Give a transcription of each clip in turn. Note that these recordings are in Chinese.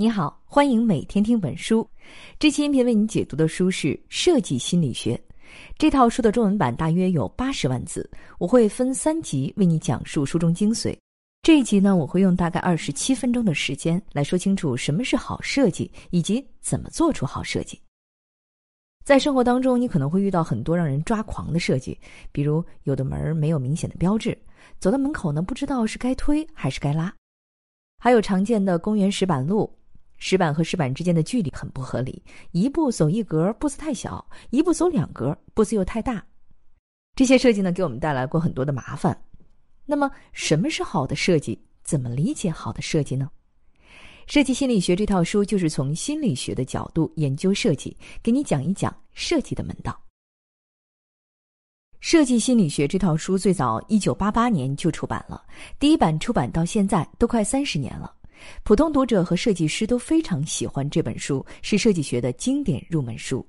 你好，欢迎每天听本书。这期音频为你解读的书是《设计心理学》。这套书的中文版大约有八十万字，我会分三集为你讲述书中精髓。这一集呢，我会用大概二十七分钟的时间来说清楚什么是好设计，以及怎么做出好设计。在生活当中，你可能会遇到很多让人抓狂的设计，比如有的门没有明显的标志，走到门口呢，不知道是该推还是该拉；还有常见的公园石板路。石板和石板之间的距离很不合理，一步走一格，步子太小；一步走两格，步子又太大。这些设计呢，给我们带来过很多的麻烦。那么，什么是好的设计？怎么理解好的设计呢？《设计心理学》这套书就是从心理学的角度研究设计，给你讲一讲设计的门道。《设计心理学》这套书最早一九八八年就出版了，第一版出版到现在都快三十年了。普通读者和设计师都非常喜欢这本书，是设计学的经典入门书。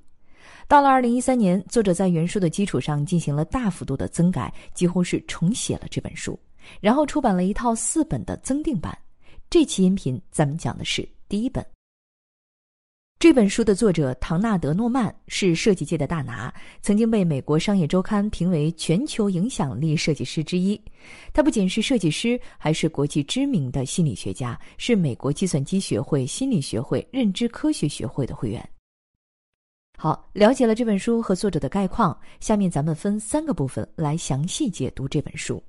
到了二零一三年，作者在原书的基础上进行了大幅度的增改，几乎是重写了这本书，然后出版了一套四本的增订版。这期音频咱们讲的是第一本。这本书的作者唐纳德·诺曼是设计界的大拿，曾经被美国商业周刊评为全球影响力设计师之一。他不仅是设计师，还是国际知名的心理学家，是美国计算机学会、心理学会、认知科学学会的会员。好，了解了这本书和作者的概况，下面咱们分三个部分来详细解读这本书。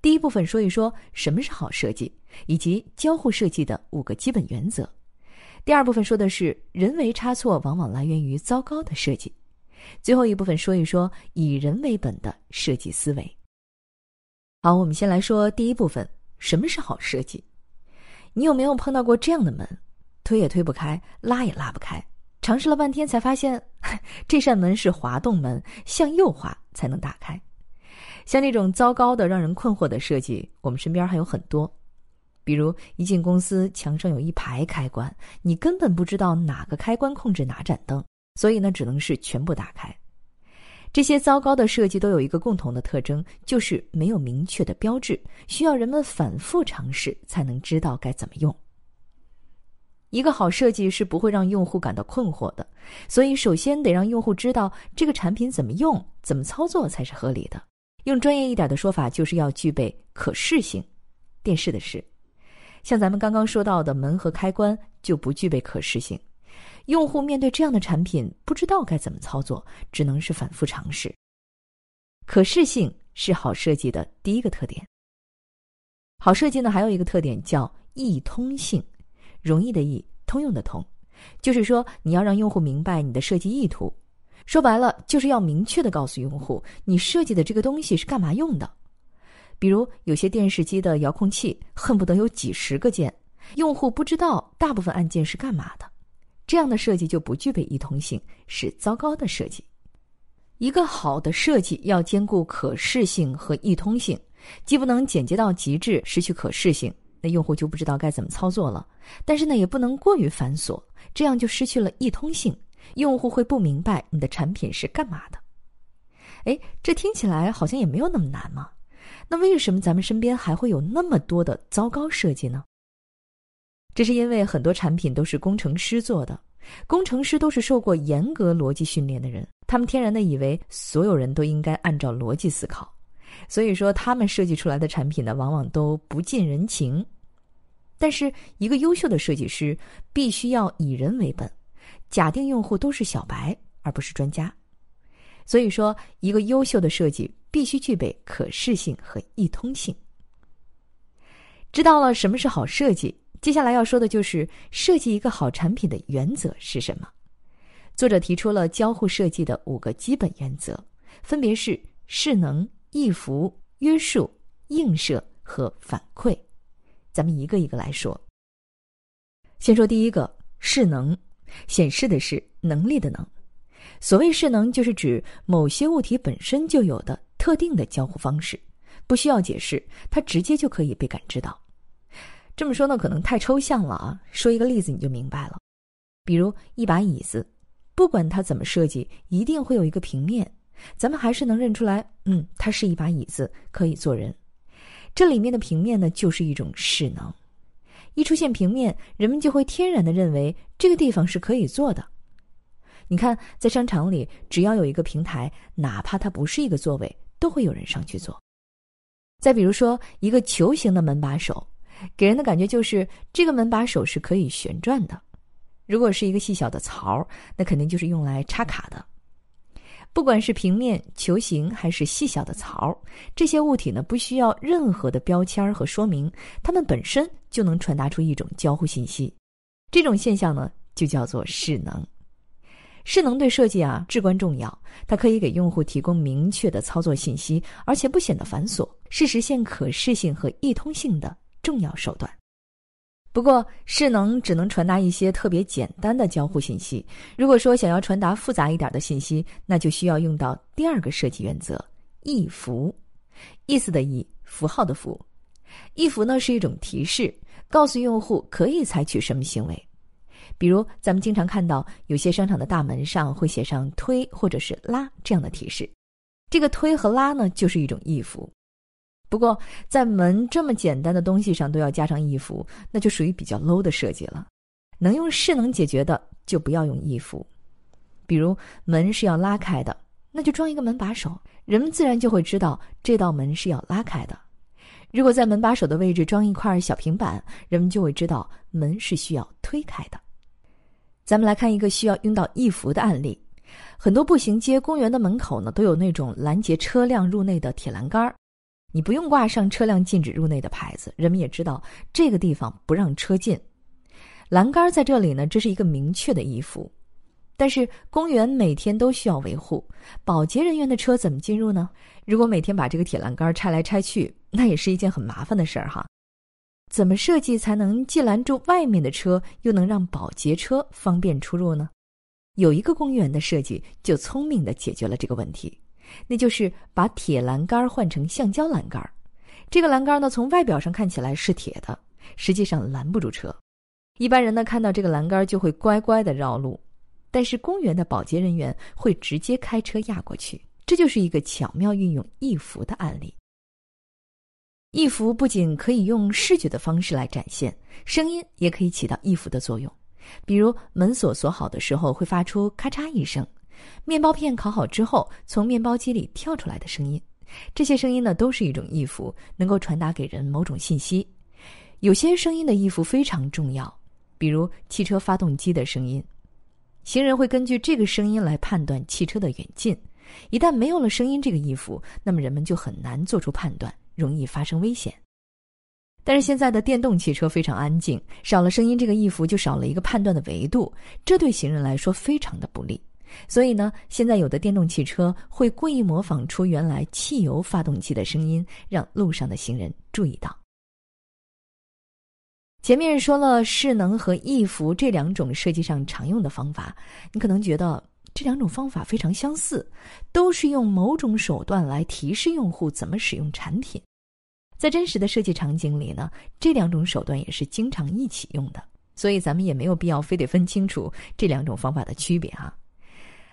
第一部分说一说什么是好设计，以及交互设计的五个基本原则。第二部分说的是人为差错往往来源于糟糕的设计，最后一部分说一说以人为本的设计思维。好，我们先来说第一部分，什么是好设计？你有没有碰到过这样的门，推也推不开，拉也拉不开，尝试了半天才发现 这扇门是滑动门，向右滑才能打开。像这种糟糕的、让人困惑的设计，我们身边还有很多。比如一进公司，墙上有一排开关，你根本不知道哪个开关控制哪盏灯，所以呢，只能是全部打开。这些糟糕的设计都有一个共同的特征，就是没有明确的标志，需要人们反复尝试才能知道该怎么用。一个好设计是不会让用户感到困惑的，所以首先得让用户知道这个产品怎么用、怎么操作才是合理的。用专业一点的说法，就是要具备可视性。电视的视。像咱们刚刚说到的门和开关就不具备可视性，用户面对这样的产品不知道该怎么操作，只能是反复尝试。可视性是好设计的第一个特点。好设计呢还有一个特点叫易通性，容易的易，通用的通，就是说你要让用户明白你的设计意图，说白了就是要明确的告诉用户你设计的这个东西是干嘛用的。比如有些电视机的遥控器恨不得有几十个键，用户不知道大部分按键是干嘛的，这样的设计就不具备易通性，是糟糕的设计。一个好的设计要兼顾可视性和易通性，既不能简洁到极致失去可视性，那用户就不知道该怎么操作了；但是呢，也不能过于繁琐，这样就失去了易通性，用户会不明白你的产品是干嘛的。哎，这听起来好像也没有那么难嘛。那为什么咱们身边还会有那么多的糟糕设计呢？这是因为很多产品都是工程师做的，工程师都是受过严格逻辑训练的人，他们天然的以为所有人都应该按照逻辑思考，所以说他们设计出来的产品呢，往往都不近人情。但是一个优秀的设计师必须要以人为本，假定用户都是小白而不是专家，所以说一个优秀的设计。必须具备可视性和易通性。知道了什么是好设计，接下来要说的就是设计一个好产品的原则是什么。作者提出了交互设计的五个基本原则，分别是势能、易服、约束、映射和反馈。咱们一个一个来说。先说第一个，势能，显示的是能力的能。所谓势能，就是指某些物体本身就有的。特定的交互方式，不需要解释，它直接就可以被感知到。这么说呢，可能太抽象了啊。说一个例子你就明白了。比如一把椅子，不管它怎么设计，一定会有一个平面，咱们还是能认出来，嗯，它是一把椅子，可以坐人。这里面的平面呢，就是一种势能。一出现平面，人们就会天然的认为这个地方是可以坐的。你看，在商场里，只要有一个平台，哪怕它不是一个座位，都会有人上去坐。再比如说，一个球形的门把手，给人的感觉就是这个门把手是可以旋转的。如果是一个细小的槽，那肯定就是用来插卡的。不管是平面、球形还是细小的槽，这些物体呢，不需要任何的标签和说明，它们本身就能传达出一种交互信息。这种现象呢，就叫做势能。势能对设计啊至关重要，它可以给用户提供明确的操作信息，而且不显得繁琐，是实现可视性和易通性的重要手段。不过，势能只能传达一些特别简单的交互信息。如果说想要传达复杂一点的信息，那就需要用到第二个设计原则——意符。意思的意，符号的符。意符呢是一种提示，告诉用户可以采取什么行为。比如，咱们经常看到有些商场的大门上会写上“推”或者是“拉”这样的提示。这个“推”和“拉”呢，就是一种意符。不过，在门这么简单的东西上都要加上意符，那就属于比较 low 的设计了。能用势能解决的，就不要用意符。比如门是要拉开的，那就装一个门把手，人们自然就会知道这道门是要拉开的。如果在门把手的位置装一块小平板，人们就会知道门是需要推开的。咱们来看一个需要用到意符的案例：很多步行街、公园的门口呢，都有那种拦截车辆入内的铁栏杆儿。你不用挂上车辆禁止入内的牌子，人们也知道这个地方不让车进。栏杆在这里呢，这是一个明确的意符。但是公园每天都需要维护，保洁人员的车怎么进入呢？如果每天把这个铁栏杆拆来拆去，那也是一件很麻烦的事儿哈。怎么设计才能既拦住外面的车，又能让保洁车方便出入呢？有一个公园的设计就聪明的解决了这个问题。那就是把铁栏杆换成橡胶栏杆这个栏杆呢，从外表上看起来是铁的，实际上拦不住车。一般人呢看到这个栏杆就会乖乖的绕路，但是公园的保洁人员会直接开车压过去。这就是一个巧妙运用意符的案例。意符不仅可以用视觉的方式来展现，声音也可以起到意符的作用。比如门锁锁好的时候会发出咔嚓一声。面包片烤好之后，从面包机里跳出来的声音，这些声音呢，都是一种意符，能够传达给人某种信息。有些声音的意符非常重要，比如汽车发动机的声音，行人会根据这个声音来判断汽车的远近。一旦没有了声音这个意符，那么人们就很难做出判断，容易发生危险。但是现在的电动汽车非常安静，少了声音这个意符，就少了一个判断的维度，这对行人来说非常的不利。所以呢，现在有的电动汽车会故意模仿出原来汽油发动机的声音，让路上的行人注意到。前面说了势能和意符这两种设计上常用的方法，你可能觉得这两种方法非常相似，都是用某种手段来提示用户怎么使用产品。在真实的设计场景里呢，这两种手段也是经常一起用的，所以咱们也没有必要非得分清楚这两种方法的区别啊。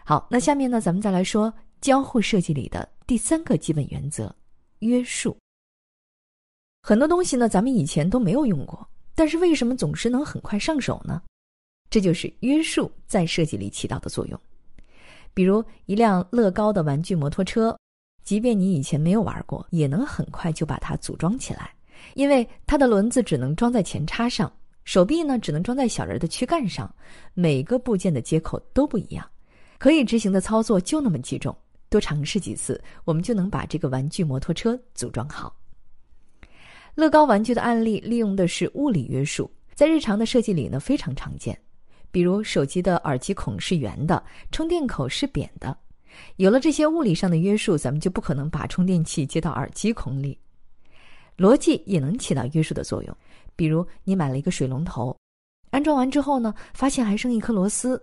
好，那下面呢，咱们再来说交互设计里的第三个基本原则——约束。很多东西呢，咱们以前都没有用过，但是为什么总是能很快上手呢？这就是约束在设计里起到的作用。比如一辆乐高的玩具摩托车，即便你以前没有玩过，也能很快就把它组装起来，因为它的轮子只能装在前叉上，手臂呢只能装在小人的躯干上，每个部件的接口都不一样。可以执行的操作就那么几种，多尝试几次，我们就能把这个玩具摩托车组装好。乐高玩具的案例利用的是物理约束，在日常的设计里呢非常常见。比如手机的耳机孔是圆的，充电口是扁的。有了这些物理上的约束，咱们就不可能把充电器接到耳机孔里。逻辑也能起到约束的作用。比如你买了一个水龙头，安装完之后呢，发现还剩一颗螺丝。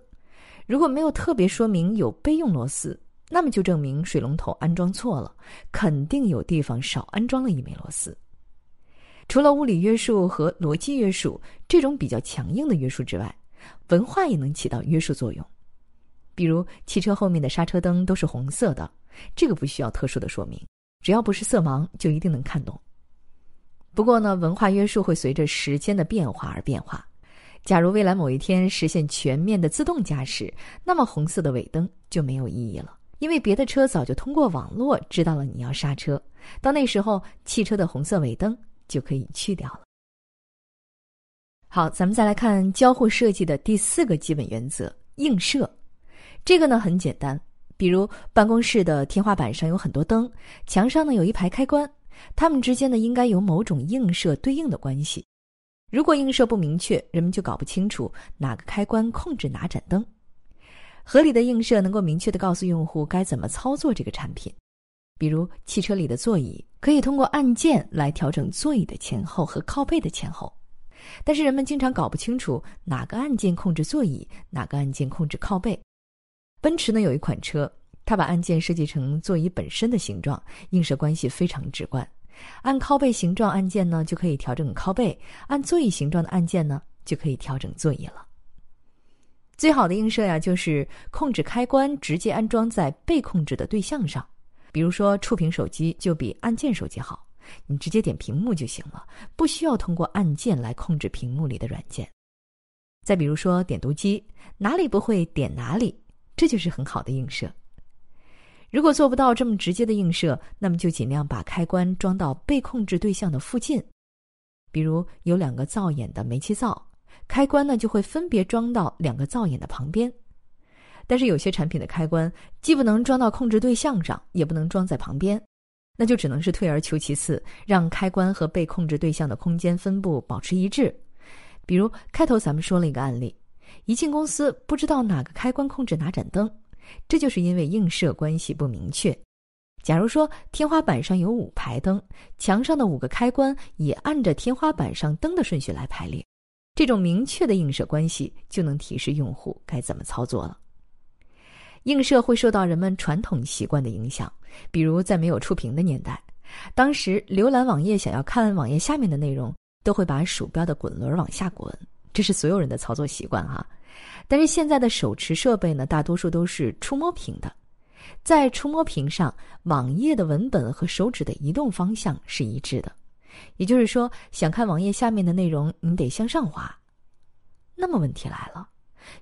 如果没有特别说明有备用螺丝，那么就证明水龙头安装错了，肯定有地方少安装了一枚螺丝。除了物理约束和逻辑约束这种比较强硬的约束之外，文化也能起到约束作用。比如汽车后面的刹车灯都是红色的，这个不需要特殊的说明，只要不是色盲就一定能看懂。不过呢，文化约束会随着时间的变化而变化。假如未来某一天实现全面的自动驾驶，那么红色的尾灯就没有意义了，因为别的车早就通过网络知道了你要刹车。到那时候，汽车的红色尾灯就可以去掉了。好，咱们再来看交互设计的第四个基本原则：映射。这个呢很简单，比如办公室的天花板上有很多灯，墙上呢有一排开关，它们之间呢应该有某种映射对应的关系。如果映射不明确，人们就搞不清楚哪个开关控制哪盏灯。合理的映射能够明确的告诉用户该怎么操作这个产品。比如汽车里的座椅可以通过按键来调整座椅的前后和靠背的前后。但是人们经常搞不清楚哪个按键控制座椅，哪个按键控制靠背。奔驰呢有一款车，它把按键设计成座椅本身的形状，映射关系非常直观。按靠背形状按键呢，就可以调整靠背；按座椅形状的按键呢，就可以调整座椅了。最好的映射呀，就是控制开关直接安装在被控制的对象上，比如说触屏手机就比按键手机好。你直接点屏幕就行了，不需要通过按键来控制屏幕里的软件。再比如说点读机，哪里不会点哪里，这就是很好的映射。如果做不到这么直接的映射，那么就尽量把开关装到被控制对象的附近，比如有两个灶眼的煤气灶，开关呢就会分别装到两个灶眼的旁边。但是有些产品的开关既不能装到控制对象上，也不能装在旁边。那就只能是退而求其次，让开关和被控制对象的空间分布保持一致。比如开头咱们说了一个案例，一进公司不知道哪个开关控制哪盏灯，这就是因为映射关系不明确。假如说天花板上有五排灯，墙上的五个开关也按着天花板上灯的顺序来排列，这种明确的映射关系就能提示用户该怎么操作了。映射会受到人们传统习惯的影响，比如在没有触屏的年代，当时浏览网页想要看网页下面的内容，都会把鼠标的滚轮往下滚，这是所有人的操作习惯哈。但是现在的手持设备呢，大多数都是触摸屏的，在触摸屏上，网页的文本和手指的移动方向是一致的，也就是说，想看网页下面的内容，你得向上滑。那么问题来了。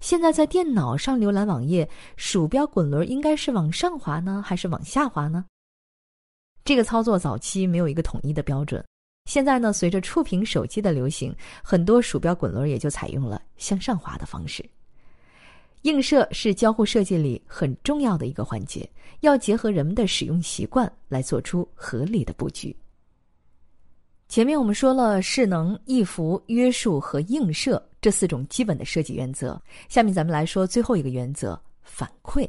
现在在电脑上浏览网页，鼠标滚轮应该是往上滑呢，还是往下滑呢？这个操作早期没有一个统一的标准。现在呢，随着触屏手机的流行，很多鼠标滚轮也就采用了向上滑的方式。映射是交互设计里很重要的一个环节，要结合人们的使用习惯来做出合理的布局。前面我们说了势能、易服、约束和映射。这四种基本的设计原则，下面咱们来说最后一个原则——反馈。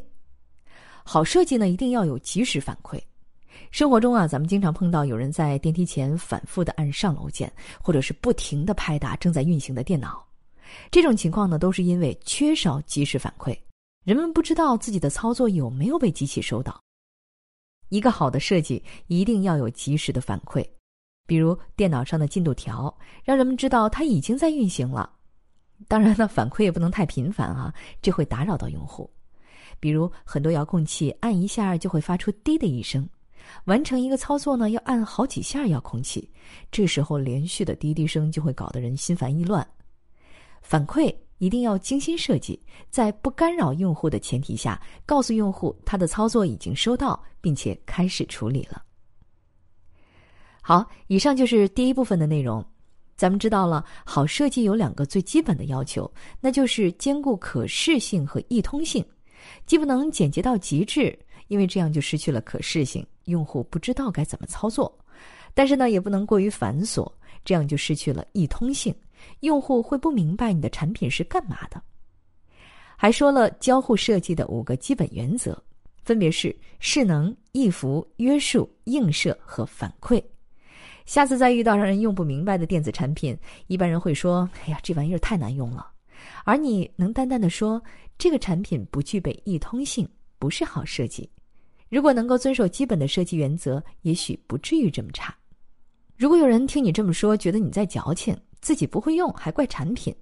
好设计呢，一定要有及时反馈。生活中啊，咱们经常碰到有人在电梯前反复的按上楼键，或者是不停的拍打正在运行的电脑。这种情况呢，都是因为缺少及时反馈，人们不知道自己的操作有没有被机器收到。一个好的设计一定要有及时的反馈，比如电脑上的进度条，让人们知道它已经在运行了。当然呢，反馈也不能太频繁啊，这会打扰到用户。比如很多遥控器按一下就会发出“滴”的一声，完成一个操作呢要按好几下遥控器，这时候连续的滴滴声就会搞得人心烦意乱。反馈一定要精心设计，在不干扰用户的前提下，告诉用户他的操作已经收到，并且开始处理了。好，以上就是第一部分的内容。咱们知道了，好设计有两个最基本的要求，那就是兼顾可视性和易通性，既不能简洁到极致，因为这样就失去了可视性，用户不知道该怎么操作；但是呢，也不能过于繁琐，这样就失去了易通性，用户会不明白你的产品是干嘛的。还说了交互设计的五个基本原则，分别是势能、易服、约束、映射和反馈。下次再遇到让人用不明白的电子产品，一般人会说：“哎呀，这玩意儿太难用了。”而你能淡淡的说：“这个产品不具备易通性，不是好设计。”如果能够遵守基本的设计原则，也许不至于这么差。如果有人听你这么说，觉得你在矫情，自己不会用还怪产品，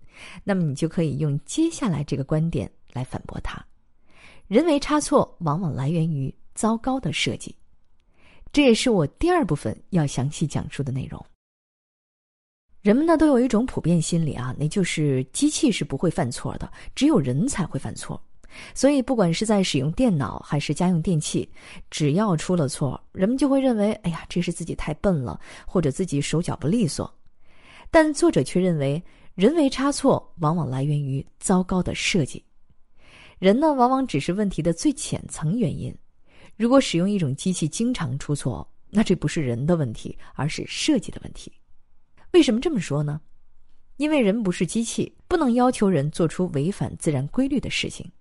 那么你就可以用接下来这个观点来反驳他：人为差错往往来源于糟糕的设计。这也是我第二部分要详细讲述的内容。人们呢都有一种普遍心理啊，那就是机器是不会犯错的，只有人才会犯错。所以，不管是在使用电脑还是家用电器，只要出了错，人们就会认为：“哎呀，这是自己太笨了，或者自己手脚不利索。”但作者却认为，人为差错往往来源于糟糕的设计。人呢，往往只是问题的最浅层原因。如果使用一种机器经常出错，那这不是人的问题，而是设计的问题。为什么这么说呢？因为人不是机器，不能要求人做出违反自然规律的事情，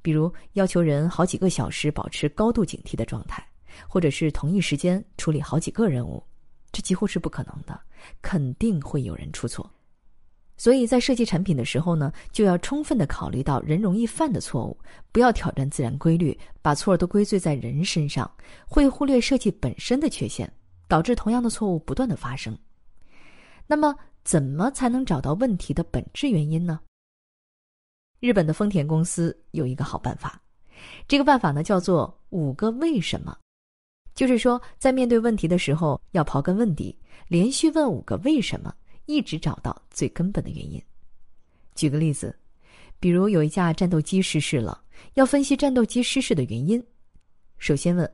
比如要求人好几个小时保持高度警惕的状态，或者是同一时间处理好几个任务，这几乎是不可能的，肯定会有人出错。所以在设计产品的时候呢，就要充分的考虑到人容易犯的错误，不要挑战自然规律，把错都归罪在人身上，会忽略设计本身的缺陷，导致同样的错误不断的发生。那么，怎么才能找到问题的本质原因呢？日本的丰田公司有一个好办法，这个办法呢叫做“五个为什么”，就是说，在面对问题的时候，要刨根问底，连续问五个为什么，一直找到最根本的原因。举个例子，比如有一架战斗机失事了，要分析战斗机失事的原因，首先问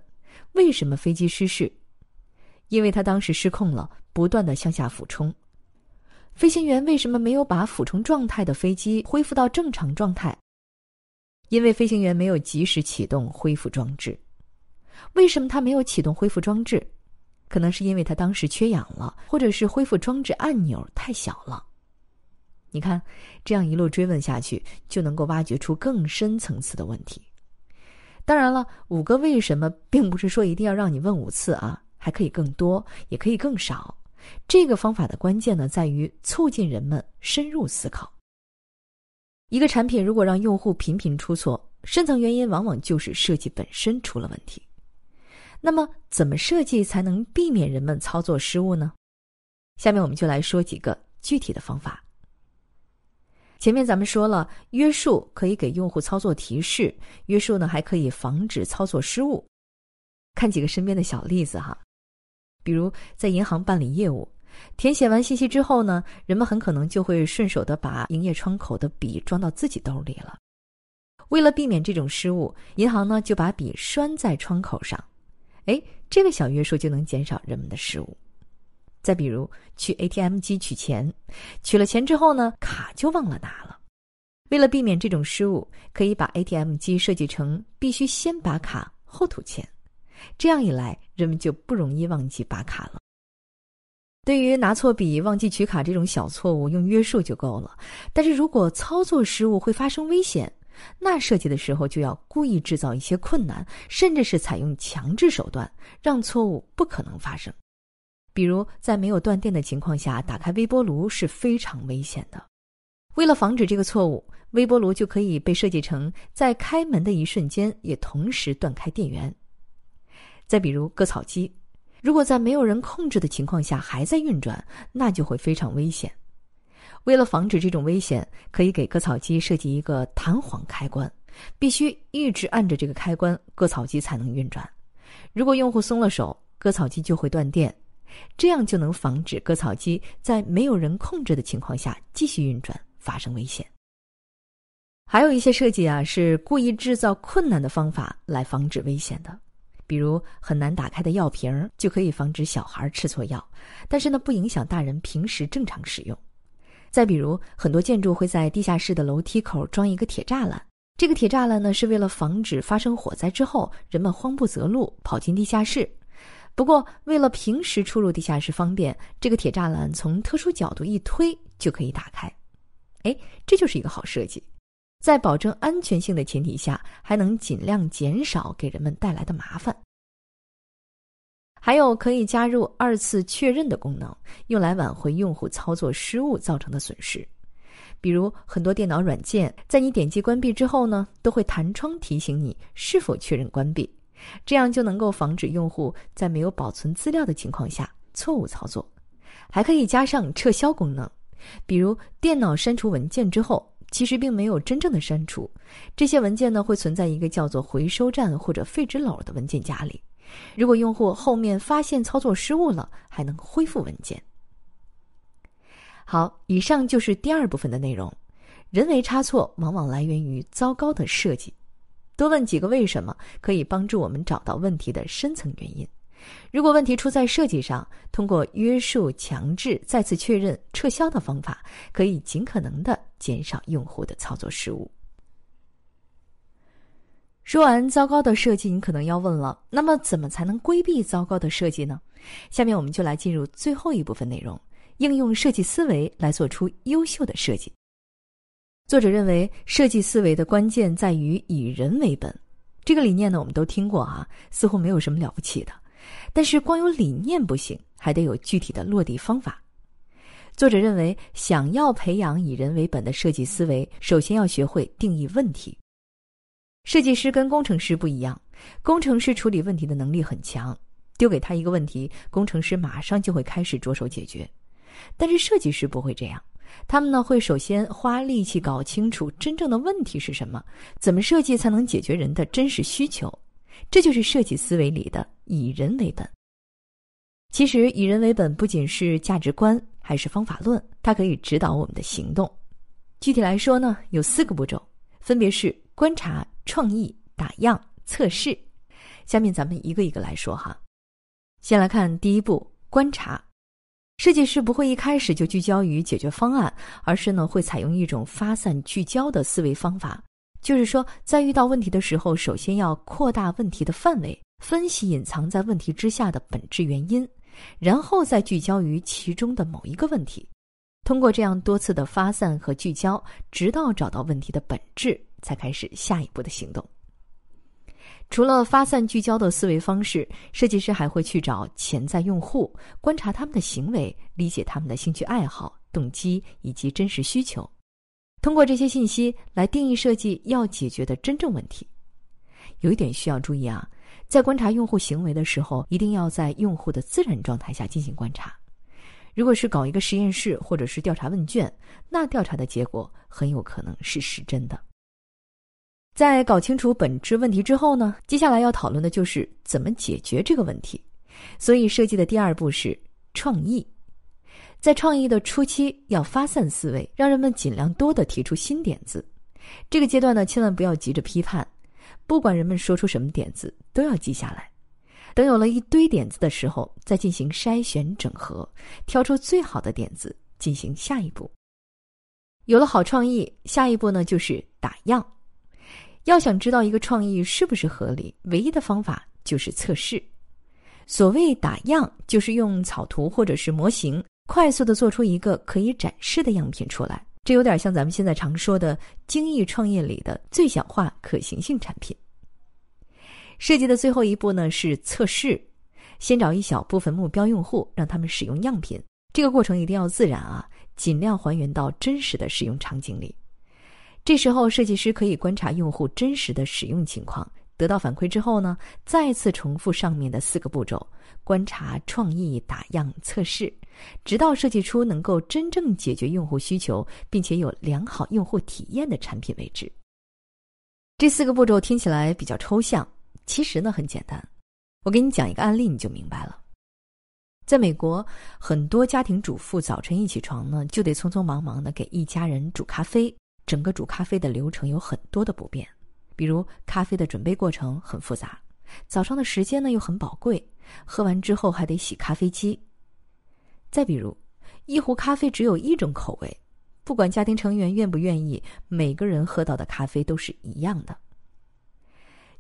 为什么飞机失事？因为它当时失控了，不断的向下俯冲。飞行员为什么没有把俯冲状态的飞机恢复到正常状态？因为飞行员没有及时启动恢复装置。为什么他没有启动恢复装置？可能是因为他当时缺氧了，或者是恢复装置按钮太小了。你看，这样一路追问下去，就能够挖掘出更深层次的问题。当然了，五个为什么并不是说一定要让你问五次啊，还可以更多，也可以更少。这个方法的关键呢，在于促进人们深入思考。一个产品如果让用户频频出错，深层原因往往就是设计本身出了问题。那么，怎么设计才能避免人们操作失误呢？下面我们就来说几个具体的方法。前面咱们说了，约束可以给用户操作提示，约束呢还可以防止操作失误。看几个身边的小例子哈。比如在银行办理业务，填写完信息之后呢，人们很可能就会顺手的把营业窗口的笔装到自己兜里了。为了避免这种失误，银行呢就把笔拴在窗口上。哎，这个小约束就能减少人们的失误。再比如去 ATM 机取钱，取了钱之后呢，卡就忘了拿了。为了避免这种失误，可以把 ATM 机设计成必须先拔卡后吐钱。这样一来，人们就不容易忘记拔卡了。对于拿错笔、忘记取卡这种小错误，用约束就够了。但是如果操作失误会发生危险，那设计的时候就要故意制造一些困难，甚至是采用强制手段，让错误不可能发生。比如在没有断电的情况下打开微波炉是非常危险的。为了防止这个错误，微波炉就可以被设计成在开门的一瞬间也同时断开电源。再比如割草机，如果在没有人控制的情况下还在运转，那就会非常危险。为了防止这种危险，可以给割草机设计一个弹簧开关，必须一直按着这个开关，割草机才能运转。如果用户松了手，割草机就会断电，这样就能防止割草机在没有人控制的情况下继续运转，发生危险。还有一些设计啊，是故意制造困难的方法来防止危险的。比如很难打开的药瓶就可以防止小孩吃错药，但是呢不影响大人平时正常使用。再比如很多建筑会在地下室的楼梯口装一个铁栅栏，这个铁栅栏呢是为了防止发生火灾之后人们慌不择路跑进地下室。不过为了平时出入地下室方便，这个铁栅栏从特殊角度一推就可以打开。哎，这就是一个好设计。在保证安全性的前提下，还能尽量减少给人们带来的麻烦。还有可以加入二次确认的功能，用来挽回用户操作失误造成的损失。比如，很多电脑软件在你点击关闭之后呢，都会弹窗提醒你是否确认关闭，这样就能够防止用户在没有保存资料的情况下错误操作。还可以加上撤销功能，比如电脑删除文件之后。其实并没有真正的删除，这些文件呢会存在一个叫做回收站或者废纸篓的文件夹里。如果用户后面发现操作失误了，还能恢复文件。好，以上就是第二部分的内容。人为差错往往来源于糟糕的设计。多问几个为什么，可以帮助我们找到问题的深层原因。如果问题出在设计上，通过约束、强制、再次确认、撤销的方法，可以尽可能的减少用户的操作失误。说完糟糕的设计，你可能要问了：那么怎么才能规避糟糕的设计呢？下面我们就来进入最后一部分内容：应用设计思维来做出优秀的设计。作者认为，设计思维的关键在于以人为本。这个理念呢，我们都听过啊，似乎没有什么了不起的。但是光有理念不行，还得有具体的落地方法。作者认为，想要培养以人为本的设计思维，首先要学会定义问题。设计师跟工程师不一样，工程师处理问题的能力很强，丢给他一个问题，工程师马上就会开始着手解决。但是设计师不会这样，他们呢会首先花力气搞清楚真正的问题是什么，怎么设计才能解决人的真实需求。这就是设计思维里的以人为本。其实，以人为本不仅是价值观，还是方法论，它可以指导我们的行动。具体来说呢，有四个步骤，分别是观察、创意、打样、测试。下面咱们一个一个来说哈。先来看第一步，观察。设计师不会一开始就聚焦于解决方案，而是呢会采用一种发散聚焦的思维方法。就是说，在遇到问题的时候，首先要扩大问题的范围，分析隐藏在问题之下的本质原因，然后再聚焦于其中的某一个问题。通过这样多次的发散和聚焦，直到找到问题的本质，才开始下一步的行动。除了发散聚焦的思维方式，设计师还会去找潜在用户，观察他们的行为，理解他们的兴趣爱好、动机以及真实需求。通过这些信息来定义设计要解决的真正问题。有一点需要注意啊，在观察用户行为的时候，一定要在用户的自然状态下进行观察。如果是搞一个实验室或者是调查问卷，那调查的结果很有可能是失真的。在搞清楚本质问题之后呢，接下来要讨论的就是怎么解决这个问题。所以设计的第二步是创意。在创意的初期，要发散思维，让人们尽量多的提出新点子。这个阶段呢，千万不要急着批判，不管人们说出什么点子，都要记下来。等有了一堆点子的时候，再进行筛选整合，挑出最好的点子，进行下一步。有了好创意，下一步呢就是打样。要想知道一个创意是不是合理，唯一的方法就是测试。所谓打样，就是用草图或者是模型。快速的做出一个可以展示的样品出来，这有点像咱们现在常说的精益创业里的最小化可行性产品。设计的最后一步呢是测试，先找一小部分目标用户，让他们使用样品。这个过程一定要自然啊，尽量还原到真实的使用场景里。这时候，设计师可以观察用户真实的使用情况。得到反馈之后呢，再次重复上面的四个步骤：观察、创意、打样、测试，直到设计出能够真正解决用户需求，并且有良好用户体验的产品为止。这四个步骤听起来比较抽象，其实呢很简单。我给你讲一个案例，你就明白了。在美国，很多家庭主妇早晨一起床呢，就得匆匆忙忙的给一家人煮咖啡，整个煮咖啡的流程有很多的不便。比如咖啡的准备过程很复杂，早上的时间呢又很宝贵，喝完之后还得洗咖啡机。再比如，一壶咖啡只有一种口味，不管家庭成员愿不愿意，每个人喝到的咖啡都是一样的。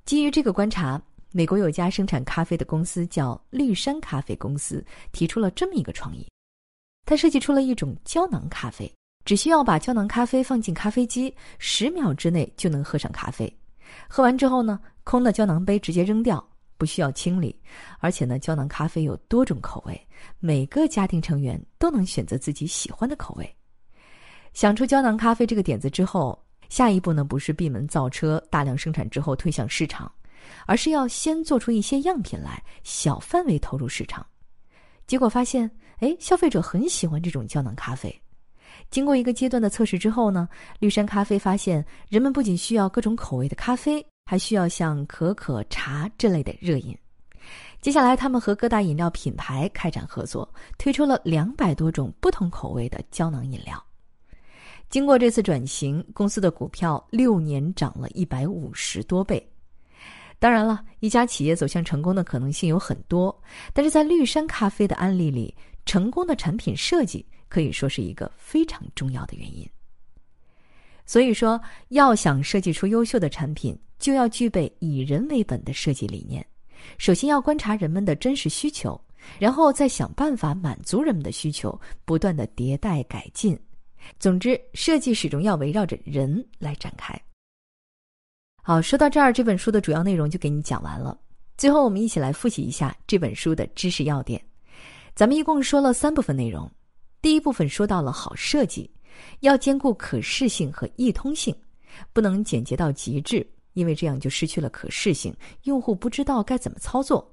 基于这个观察，美国有家生产咖啡的公司叫绿山咖啡公司，提出了这么一个创意，他设计出了一种胶囊咖啡，只需要把胶囊咖啡放进咖啡机，十秒之内就能喝上咖啡。喝完之后呢，空的胶囊杯直接扔掉，不需要清理。而且呢，胶囊咖啡有多种口味，每个家庭成员都能选择自己喜欢的口味。想出胶囊咖啡这个点子之后，下一步呢不是闭门造车，大量生产之后推向市场，而是要先做出一些样品来，小范围投入市场。结果发现，哎，消费者很喜欢这种胶囊咖啡。经过一个阶段的测试之后呢，绿山咖啡发现，人们不仅需要各种口味的咖啡，还需要像可可茶这类的热饮。接下来，他们和各大饮料品牌开展合作，推出了两百多种不同口味的胶囊饮料。经过这次转型，公司的股票六年涨了一百五十多倍。当然了，一家企业走向成功的可能性有很多，但是在绿山咖啡的案例里，成功的产品设计可以说是一个非常重要的原因。所以说，要想设计出优秀的产品，就要具备以人为本的设计理念。首先要观察人们的真实需求，然后再想办法满足人们的需求，不断的迭代改进。总之，设计始终要围绕着人来展开。好，说到这儿，这本书的主要内容就给你讲完了。最后，我们一起来复习一下这本书的知识要点。咱们一共说了三部分内容。第一部分说到了好设计，要兼顾可视性和易通性，不能简洁到极致。因为这样就失去了可视性，用户不知道该怎么操作；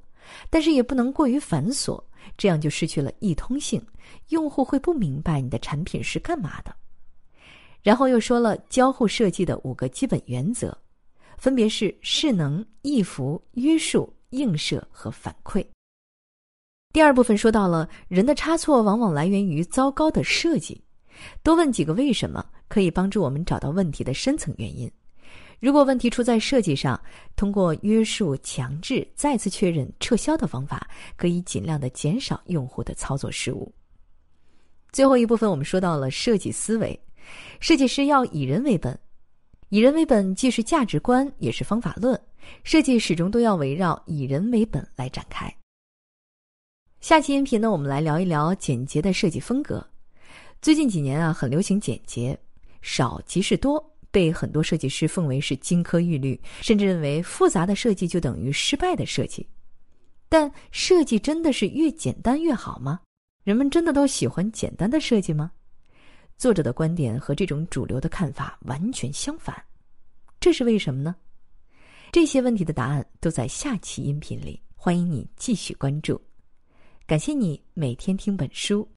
但是也不能过于繁琐，这样就失去了易通性，用户会不明白你的产品是干嘛的。然后又说了交互设计的五个基本原则，分别是势能、易服、约束、映射和反馈。第二部分说到了人的差错往往来源于糟糕的设计，多问几个为什么，可以帮助我们找到问题的深层原因。如果问题出在设计上，通过约束、强制、再次确认、撤销的方法，可以尽量的减少用户的操作失误。最后一部分，我们说到了设计思维，设计师要以人为本，以人为本既是价值观，也是方法论，设计始终都要围绕以人为本来展开。下期音频呢，我们来聊一聊简洁的设计风格。最近几年啊，很流行简洁，少即是多。被很多设计师奉为是金科玉律，甚至认为复杂的设计就等于失败的设计。但设计真的是越简单越好吗？人们真的都喜欢简单的设计吗？作者的观点和这种主流的看法完全相反，这是为什么呢？这些问题的答案都在下期音频里，欢迎你继续关注。感谢你每天听本书。